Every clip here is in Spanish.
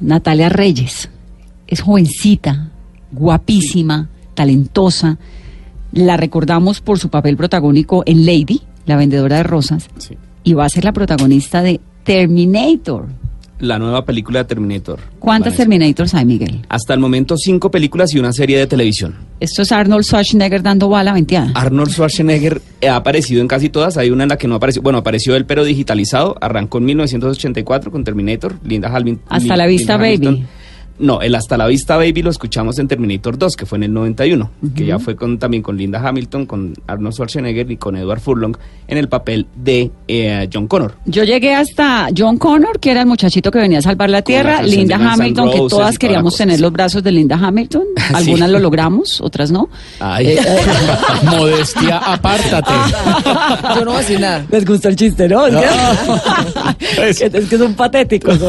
Natalia Reyes es jovencita, guapísima, talentosa. La recordamos por su papel protagónico en Lady, la vendedora de rosas, y va a ser la protagonista de Terminator. La nueva película de Terminator. ¿Cuántas Vanessa. Terminators hay, Miguel? Hasta el momento cinco películas y una serie de televisión. Esto es Arnold Schwarzenegger dando bala venteada. Arnold Schwarzenegger ha aparecido en casi todas, hay una en la que no apareció, bueno, apareció él pero digitalizado, arrancó en 1984 con Terminator, Linda Hamilton. Hasta la vista, baby. No, el Hasta la vista baby lo escuchamos en Terminator 2, que fue en el 91, que ya fue con, también con Linda Hamilton, con Arnold Schwarzenegger y con Edward Furlong en el papel de eh, John Connor. Yo llegué hasta John Connor, que era el muchachito que venía a salvar la tierra, Linda Hamilton, que todas toda queríamos tener sí. los brazos de Linda Hamilton. Sí. Algunas lo logramos, otras no. Ay. Eh, eh, Modestia, apártate. Yo no voy a decir nada. ¿Les gusta el chiste, no? Es, que, es que son patéticos, ¿no?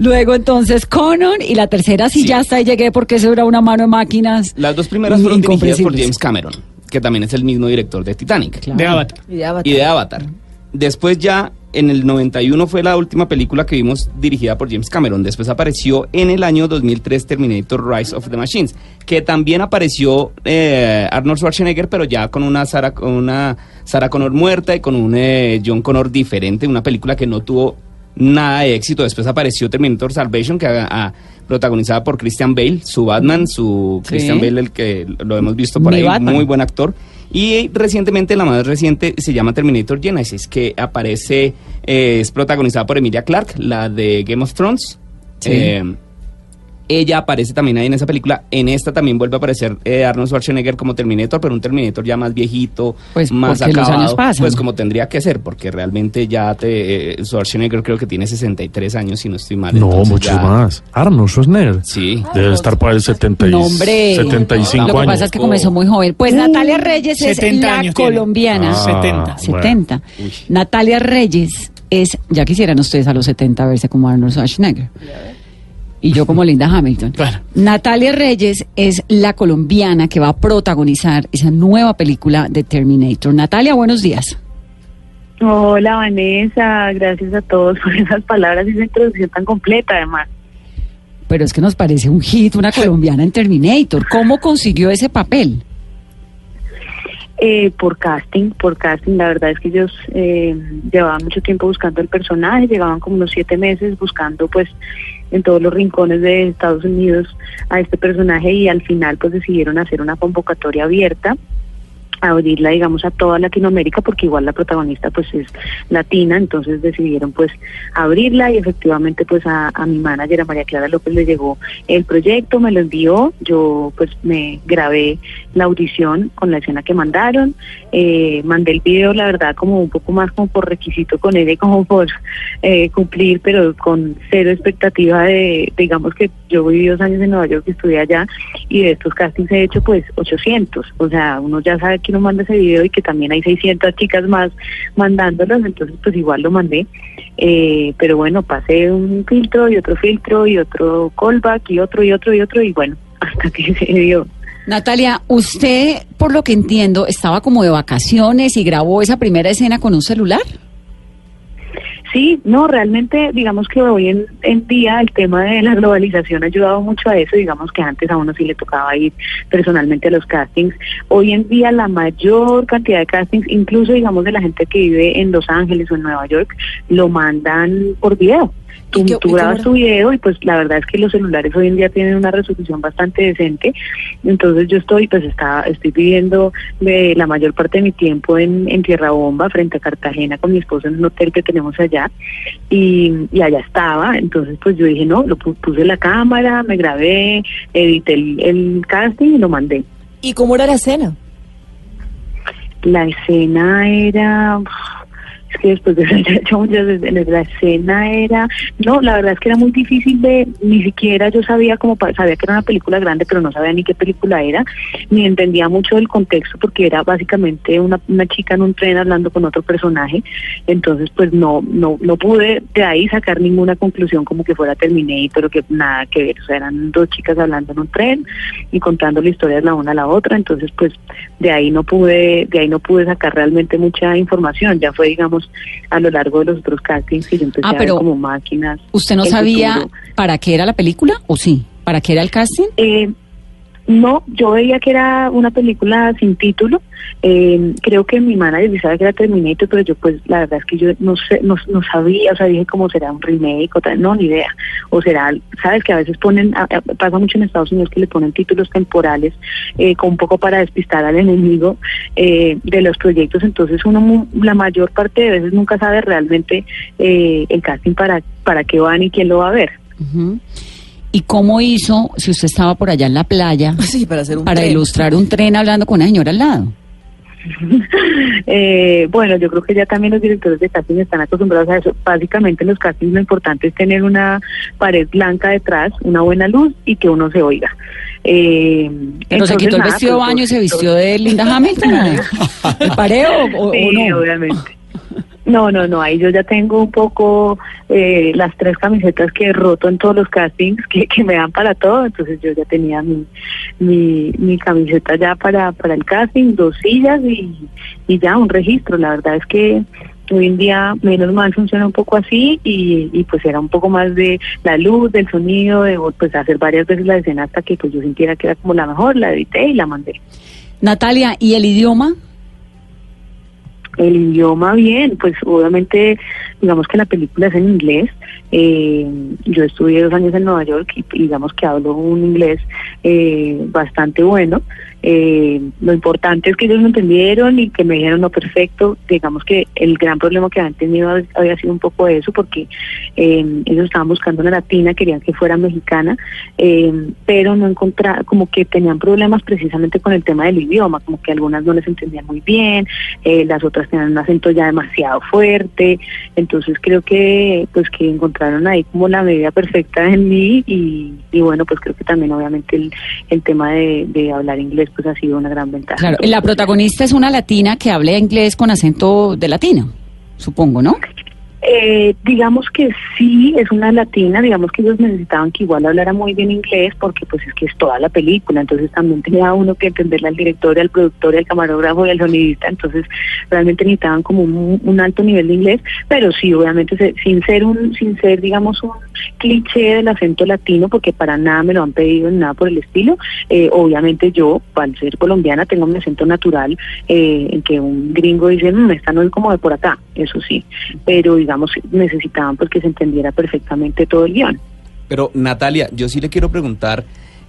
Luego entonces Conan y la tercera sí, Sí. ya hasta ahí llegué porque eso era una mano de máquinas. Las dos primeras fueron dirigidas por. James Cameron, que también es el mismo director de Titanic. Claro. De Avatar. Y de Avatar. y de Avatar. Después ya en el 91 fue la última película que vimos dirigida por James Cameron. Después apareció en el año 2003 Terminator Rise of the Machines, que también apareció eh, Arnold Schwarzenegger, pero ya con una Sarah, con una Sarah Connor muerta y con un eh, John Connor diferente, una película que no tuvo nada de éxito. Después apareció Terminator Salvation, que ah, protagonizada por Christian Bale, su Batman, su Sí. Christian Bale, el que lo hemos visto por Mi ahí, Batman. muy buen actor. Y recientemente, la más reciente, se llama Terminator Genesis, que aparece, eh, es protagonizada por Emilia Clarke, la de Game of Thrones. Sí. Eh, ella aparece también ahí en esa película. En esta también vuelve a aparecer eh, Arnold Schwarzenegger como Terminator, pero un Terminator ya más viejito, Pues, más los acabado. años pasan. Pues como tendría que ser, porque realmente ya te, eh, Schwarzenegger creo que tiene 63 años, si no estoy mal. No, entonces mucho ya- más. Arnold Schwarzenegger. Sí. Debe estar para el 70 y No, hombre. 75 Lo que años. pasa es que comenzó muy joven. Pues Natalia Reyes es 70 la años colombiana. Ah, 70. 70. Uy. Natalia Reyes es, ya quisieran ustedes a los 70 verse como Arnold Schwarzenegger. Y yo como Linda Hamilton. Claro. Natalia Reyes es la colombiana que va a protagonizar esa nueva película de Terminator. Natalia, buenos días. Hola Vanessa, gracias a todos por esas palabras y esa introducción tan completa además. Pero es que nos parece un hit una colombiana en Terminator. ¿Cómo consiguió ese papel? Eh, por casting, por casting, la verdad es que ellos eh, llevaban mucho tiempo buscando el personaje, llevaban como unos siete meses buscando pues en todos los rincones de Estados Unidos a este personaje y al final pues decidieron hacer una convocatoria abierta abrirla digamos a toda Latinoamérica porque igual la protagonista pues es latina entonces decidieron pues abrirla y efectivamente pues a, mi manager a María Clara López le llegó el proyecto me lo envió yo pues me grabé la audición con la escena que mandaron eh, mandé el video la verdad como un poco más como por requisito con ella y como por eh, cumplir pero con cero expectativa de digamos que yo viví dos años en Nueva York estudié allá y de estos castings he hecho pues 800 o sea uno ya sabe que uno manda ese video y que también hay 600 chicas más mandándolos entonces pues igual lo mandé eh, pero bueno pasé un filtro y otro filtro y otro callback y otro y otro y otro y bueno hasta que se dio Natalia, usted, por lo que entiendo, estaba como de vacaciones y grabó esa primera escena con un celular. Sí, no, realmente digamos que hoy en, día el tema de la globalización ha ayudado mucho a eso, digamos que antes a uno sí le tocaba ir personalmente a los castings, hoy en día la mayor cantidad de castings, incluso digamos de la gente que vive en Los Ángeles o en Nueva York, lo mandan por video. Tú, ¿Y qué- tú y grabas cómo- tu video y pues la verdad es que los celulares hoy en día tienen una resolución bastante decente, entonces yo estoy pues está, estoy viviendo de la mayor parte de mi tiempo en, en Tierra Bomba frente a Cartagena con mi esposo en un hotel que tenemos allá y, y allá estaba, entonces pues yo dije no, lo pu- puse la cámara, me grabé, edité el, el casting y lo mandé. ¿Y cómo era la escena? La escena era Es que después de hecho muchas veces, la escena era, no, la verdad es que era muy difícil de, ni siquiera yo sabía como, sabía que era una película grande, pero no sabía ni qué película era, ni entendía mucho del contexto porque era básicamente una, una chica en un tren hablando con otro personaje, entonces pues no, no, no pude de ahí sacar ninguna conclusión como que fuera Terminator o que nada que ver, o sea, eran dos chicas hablando en un tren y contando la historia de la una a la otra, entonces pues de ahí no pude, de ahí no pude sacar realmente mucha información, ya fue digamos a lo largo de los otros castings que yo empecé Ah, a ver pero como máquinas. ¿Usted no sabía futuro. para qué era la película o sí? ¿Para qué era el casting? Eh, no, yo veía que era una película sin título. Eh, creo que mi manager sabía que era Terminator, pero yo pues la verdad es que yo no sé, no, sabía, o sea, dije cómo será un remake o tal, no, ni idea. O será, sabes que a veces ponen, pasa mucho en Estados Unidos que le ponen títulos temporales, eh, con un poco para despistar al enemigo eh, de los proyectos, entonces uno la mayor parte de veces nunca sabe realmente eh, el casting para, para qué van y quién lo va a ver. ¿Y cómo hizo, si usted estaba por allá en la playa, Sí, para hacer un para tren. ilustrar un tren hablando con una señora al lado? Eh, bueno, yo creo que ya también los directores de casting están acostumbrados a eso. Básicamente en los castings lo importante es tener una pared blanca detrás, una buena luz y que uno se oiga. Eh, Pero se quitó el nada, vestido de pues, baño y se vistió de Linda Hamilton. ¿El pareo o, o Sí, no? obviamente. No, no, no, ahí yo ya tengo un poco eh, las tres camisetas que he roto en todos los castings que, que me dan para todo, entonces yo ya tenía mi, mi, mi camiseta ya para, para el casting, dos sillas y, y ya un registro. La verdad es que hoy en día menos mal funciona un poco así y, y pues era un poco más de la luz, del sonido, de pues hacer varias veces la escena hasta que pues yo sintiera que era como la mejor, la edité y la mandé. Natalia, ¿y el idioma? El idioma bien, pues obviamente digamos que la película es en inglés. Eh, yo estudié dos años en Nueva York y digamos que hablo un inglés eh, bastante bueno. Eh, lo importante es que ellos me entendieron y que me dijeron no perfecto. Digamos que el gran problema que habían tenido había sido un poco eso porque eh, ellos estaban buscando una latina, querían que fuera mexicana, eh, pero no encontraron, como que tenían problemas precisamente con el tema del idioma, como que algunas no les entendían muy bien, eh, las otras tenían un acento ya demasiado fuerte, entonces creo que pues que encontraron ahí como la medida perfecta en mí y, y bueno pues creo que también obviamente el, el tema de hablar inglés pues ha sido una gran ventaja. Claro, la protagonista es una latina que habla inglés con acento de latino, supongo, ¿no? Eh, digamos que sí, es una latina, digamos que ellos necesitaban que igual hablara muy bien inglés porque pues es que es toda la película, entonces también tenía uno que entenderle al director, al productor, al camarógrafo y al sonidista, entonces realmente necesitaban como un, alto nivel de inglés, pero sí, obviamente se- sin ser un, sin ser digamos un cliché del acento latino, porque para nada me lo han pedido nada por el estilo, eh, obviamente yo, al ser colombiana, tengo mi acento natural, eh, en que un gringo dice, "Mm, esta no es como de por acá, eso sí, pero digamos necesitaban pues que se entendiera perfectamente todo el guion. Pero Natalia, yo sí le quiero preguntar,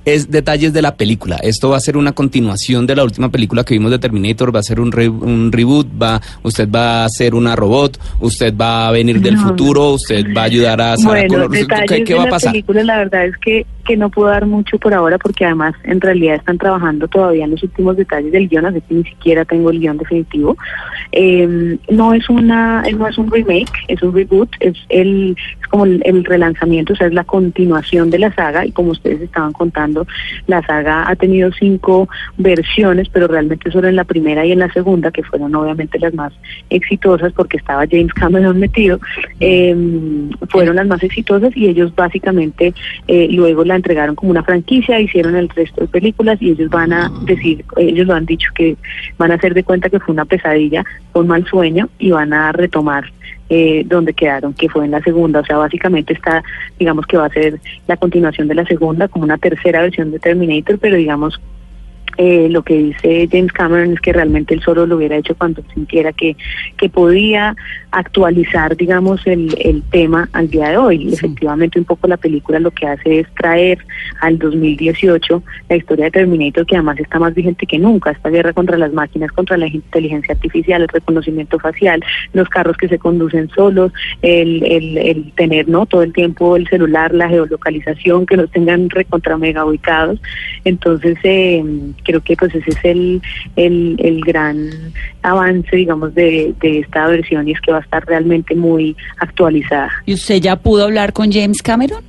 es detalles de la película. Esto va a ser una continuación de la última película que vimos de Terminator, va a ser un, re- un reboot, va, usted va a ser una robot, usted va a venir del No. futuro, usted va a ayudar a Sarah Bueno, ¿Qué, va a la pasar? película, la verdad es que, que no puedo dar mucho por ahora porque además en realidad están trabajando todavía en los últimos detalles del guion, así que ni siquiera tengo el guion definitivo. Eh, no es una, no es un remake, es un reboot, es el, es como el, el relanzamiento, o sea, es la continuación de la saga y como ustedes estaban contando, la saga ha tenido cinco versiones, pero realmente solo en la primera y en la segunda, que fueron obviamente las más exitosas porque estaba James Cameron metido, eh, fueron las más exitosas y ellos básicamente eh, luego la entregaron como una franquicia, hicieron el resto de películas y ellos van a decir, ellos lo han dicho que van a hacer de cuenta que fue una pesadilla, un mal sueño y van a retomar eh, donde quedaron, que fue en la segunda. O sea, básicamente está, digamos que va a ser la continuación de la segunda, como una tercera versión de Terminator, pero digamos eh, lo que dice James Cameron es que realmente él solo lo hubiera hecho cuando sintiera que, que podía actualizar, digamos, el, el tema al día de hoy. Y efectivamente, un poco la película lo que hace es traer al 2018 la historia de Terminator, que además está más vigente que nunca. Esta guerra contra las máquinas, contra la inteligencia artificial, el reconocimiento facial, los carros que se conducen solos, el, el, el tener no todo el tiempo el celular, la geolocalización, que los tengan recontra mega ubicados. Entonces, eh, creo que pues ese es el, el, el gran avance, digamos, de, de esta versión y es que va a estar realmente muy actualizada. ¿Y usted ya pudo hablar con James Cameron?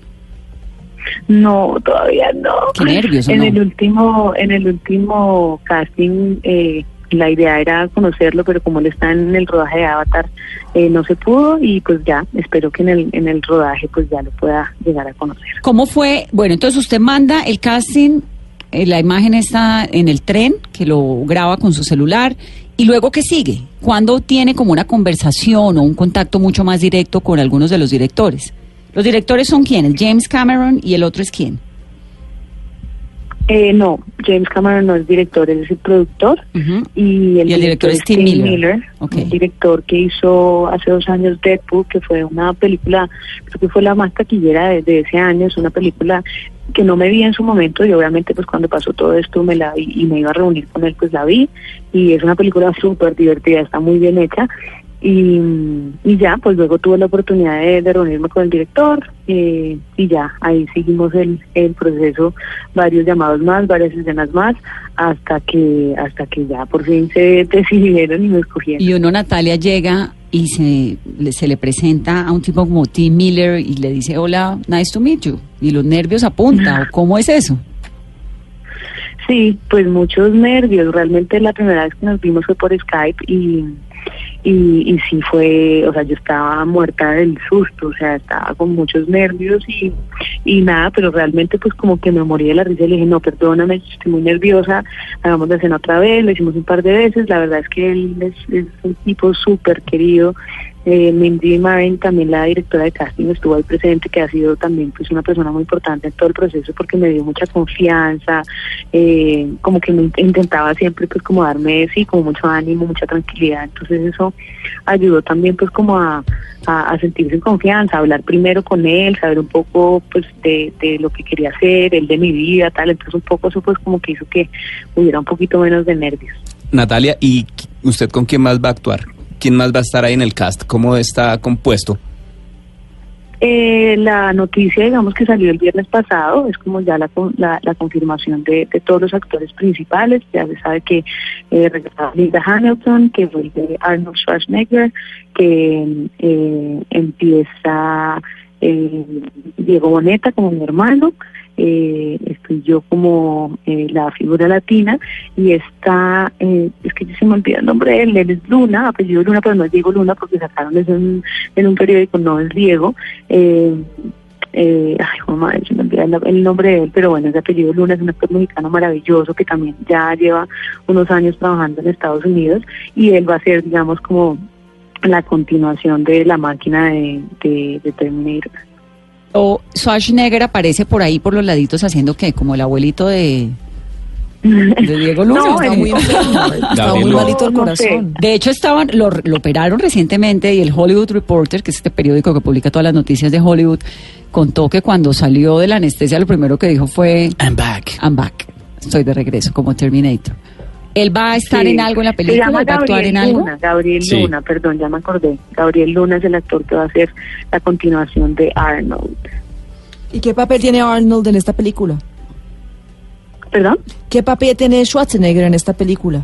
No, todavía no. Qué nervios, ¿o En no? el último, en el último casting, eh, la idea era conocerlo, pero como él está en el rodaje de Avatar, eh, no se pudo y pues ya, espero que en el, en el rodaje pues ya lo pueda llegar a conocer. ¿Cómo fue? Bueno, entonces usted manda el casting, la imagen está en el tren, que lo graba con su celular, y luego ¿qué sigue? ¿Cuándo tiene como una conversación o un contacto mucho más directo con algunos de los directores? ¿Los directores son quiénes? James Cameron y el otro es quién? Eh, no, James Cameron no es director, él es el productor. Y el, Y el director es Tim Miller. Un director que hizo hace dos años Deadpool, que fue una película, creo que fue la más taquillera de, de ese año, es una película que no me vi en su momento y obviamente pues cuando pasó todo esto me la vi y me iba a reunir con él pues la vi. Y es una película súper divertida, está muy bien hecha y, y ya pues luego tuve la oportunidad de, de reunirme con el director eh, y ya ahí seguimos el, el proceso, varios llamados más, varias escenas más hasta que hasta que ya por fin se decidieron y me escogieron. Y uno, Natalia, llega y se le, se le presenta a un tipo como Tim Miller y le dice, hola, nice to meet you. Y los nervios apunta, ¿o cómo es eso? Sí, pues muchos nervios. Realmente la primera vez que nos vimos fue por Skype y, y, y sí fue, o sea, yo estaba muerta del susto, o sea, estaba con muchos nervios y, y nada, pero realmente pues como que me morí de la risa y le dije, no, perdóname, estoy muy nerviosa, hagamos la escena otra vez, lo hicimos un par de veces, la verdad es que él es, es un tipo súper querido. Eh, Mindy Marin, también la directora de casting, estuvo ahí presente, que ha sido también pues una persona muy importante en todo el proceso porque me dio mucha confianza, eh, como que me int- intentaba siempre pues como darme, sí, como mucho ánimo, mucha tranquilidad, entonces eso ayudó también pues como a, a, sentirse en confianza, a hablar primero con él, saber un poco pues de, de lo que quería hacer, él de mi vida, tal, entonces un poco eso pues como que hizo que hubiera un poquito menos de nervios. Natalia, ¿y usted con quién más va a actuar? ¿Quién más va a estar ahí en el cast? ¿Cómo está compuesto? Eh, la noticia, digamos, que salió el viernes pasado, es como ya la, la, la confirmación de, todos los actores principales. Ya se sabe que eh, regresaba Linda Hamilton, que fue el de Arnold Schwarzenegger, que eh, empieza eh, Diego Boneta como mi hermano, eh, estoy yo como eh, la figura latina y está, eh, es que yo se me olvida el nombre de él, él es Luna, apellido Luna, pero no es Diego Luna porque sacaron eso en, un periódico, no es Diego. Eh, eh, ay, madre, se me olvida el nombre de él, pero bueno, es de apellido Luna, es un actor mexicano maravilloso que también ya lleva unos años trabajando en Estados Unidos y él va a ser, digamos, como la continuación de la máquina de, de, de Terminator. O Schwarzenegger aparece por ahí por los laditos haciendo que como el abuelito de, de Diego Luna. No, Está muy está muy malito el No, no sé. corazón. De hecho, estaban, lo, lo operaron recientemente y el Hollywood Reporter, que es este periódico que publica todas las noticias de Hollywood, contó que cuando salió de la anestesia lo primero que dijo fue I'm back. I'm back. Estoy de regreso como Terminator. ¿Él va a estar Sí. en algo en la película? ¿Va a actuar en Gabriel algo? Luna, Gabriel Sí. Luna, perdón, ya me acordé. Gabriel Luna es el actor que va a ser la continuación de Arnold. ¿Y qué papel tiene Arnold en esta película? ¿Perdón? ¿Qué papel tiene Schwarzenegger en esta película?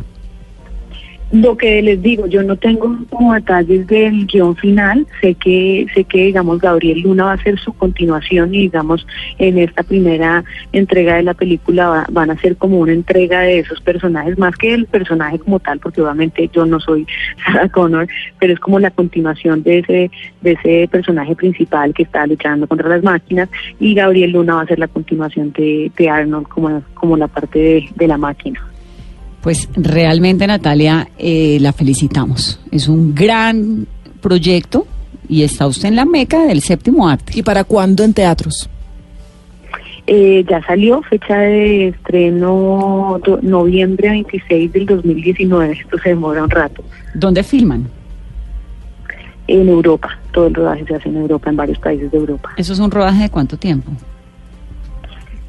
Lo que les digo, yo no tengo como detalles del guion final. Sé que, sé que digamos, Gabriel Luna va a ser su continuación y, digamos, en esta primera entrega de la película va- van a ser como una entrega de esos personajes, más que el personaje como tal, porque obviamente yo no soy Sarah Connor, pero es como la continuación de ese, de ese personaje principal que está luchando contra las máquinas y Gabriel Luna va a ser la continuación de, de Arnold como, como la parte de, de la máquina. Pues realmente, Natalia, eh, la felicitamos. Es un gran proyecto y está usted en la meca del séptimo arte. ¿Y para cuándo en teatros? Eh, ya salió fecha de estreno do- noviembre 26 del 2019. Esto se demora un rato. ¿Dónde filman? En Europa. Todo el rodaje se hace en Europa, en varios países de Europa. ¿Eso es un rodaje de cuánto tiempo?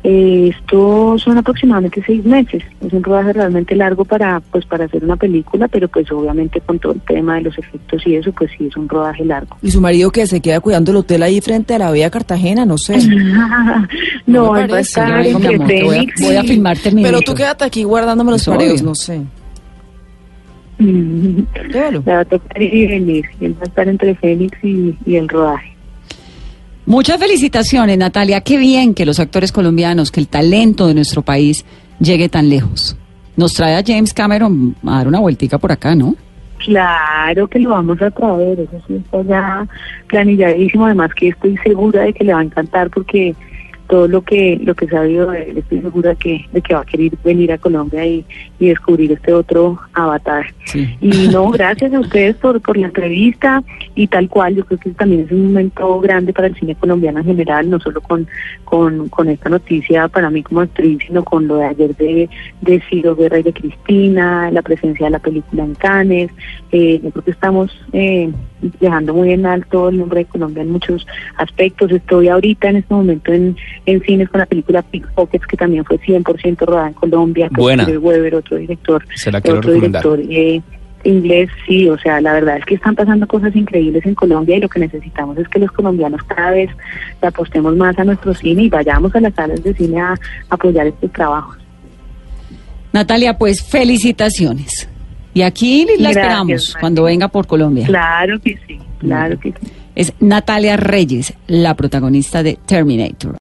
Eh, esto son aproximadamente seis meses. Es un rodaje realmente largo para, pues, para hacer una película, pero pues obviamente con todo el tema de los efectos y eso, pues sí es un rodaje largo. ¿Y su marido que se queda cuidando el hotel ahí frente a la vía Cartagena? No sé. no, me él va a parece. estar te voy a, voy a y- filmar Terminator. Pero tú quédate aquí guardándome los pareos, no sé. Le va a tocar ir y venir. Él va a estar entre Fénix y, y el rodaje. Muchas felicitaciones, Natalia. Qué bien que los actores colombianos, que el talento de nuestro país llegue tan lejos. Nos trae a James Cameron a dar una vueltica por acá, ¿no? Claro que lo vamos a traer, eso sí está ya planilladísimo, además que estoy segura de que le va a encantar porque todo lo que lo que he sabido de él, estoy segura que, de que va a querer venir a Colombia y, y descubrir este otro avatar. Sí. Y no, gracias a ustedes por, por la entrevista y tal cual, yo creo que también es un momento grande para el cine colombiano en general, no solo con, con, con esta noticia para mí como actriz, sino con lo de ayer de, de Ciro Guerra y de Cristina, la presencia de la película en Cannes. Eh, yo creo que estamos eh, dejando muy en alto el nombre de Colombia en muchos aspectos. Estoy ahorita en este momento en, en cines con la película Pickpockets, que también fue 100% rodada en Colombia. con Buena. Weber, otro director Se la quiero otro recomendar. director eh, inglés, sí, o sea, la verdad es que están pasando cosas increíbles en Colombia y lo que necesitamos es que los colombianos cada vez le apostemos más a nuestro cine y vayamos a las salas de cine a, apoyar estos trabajos. Natalia, pues felicitaciones. Y aquí la Gracias, esperamos María. cuando venga por Colombia. Claro que sí, claro que sí. Es Natalia Reyes, la protagonista de Terminator.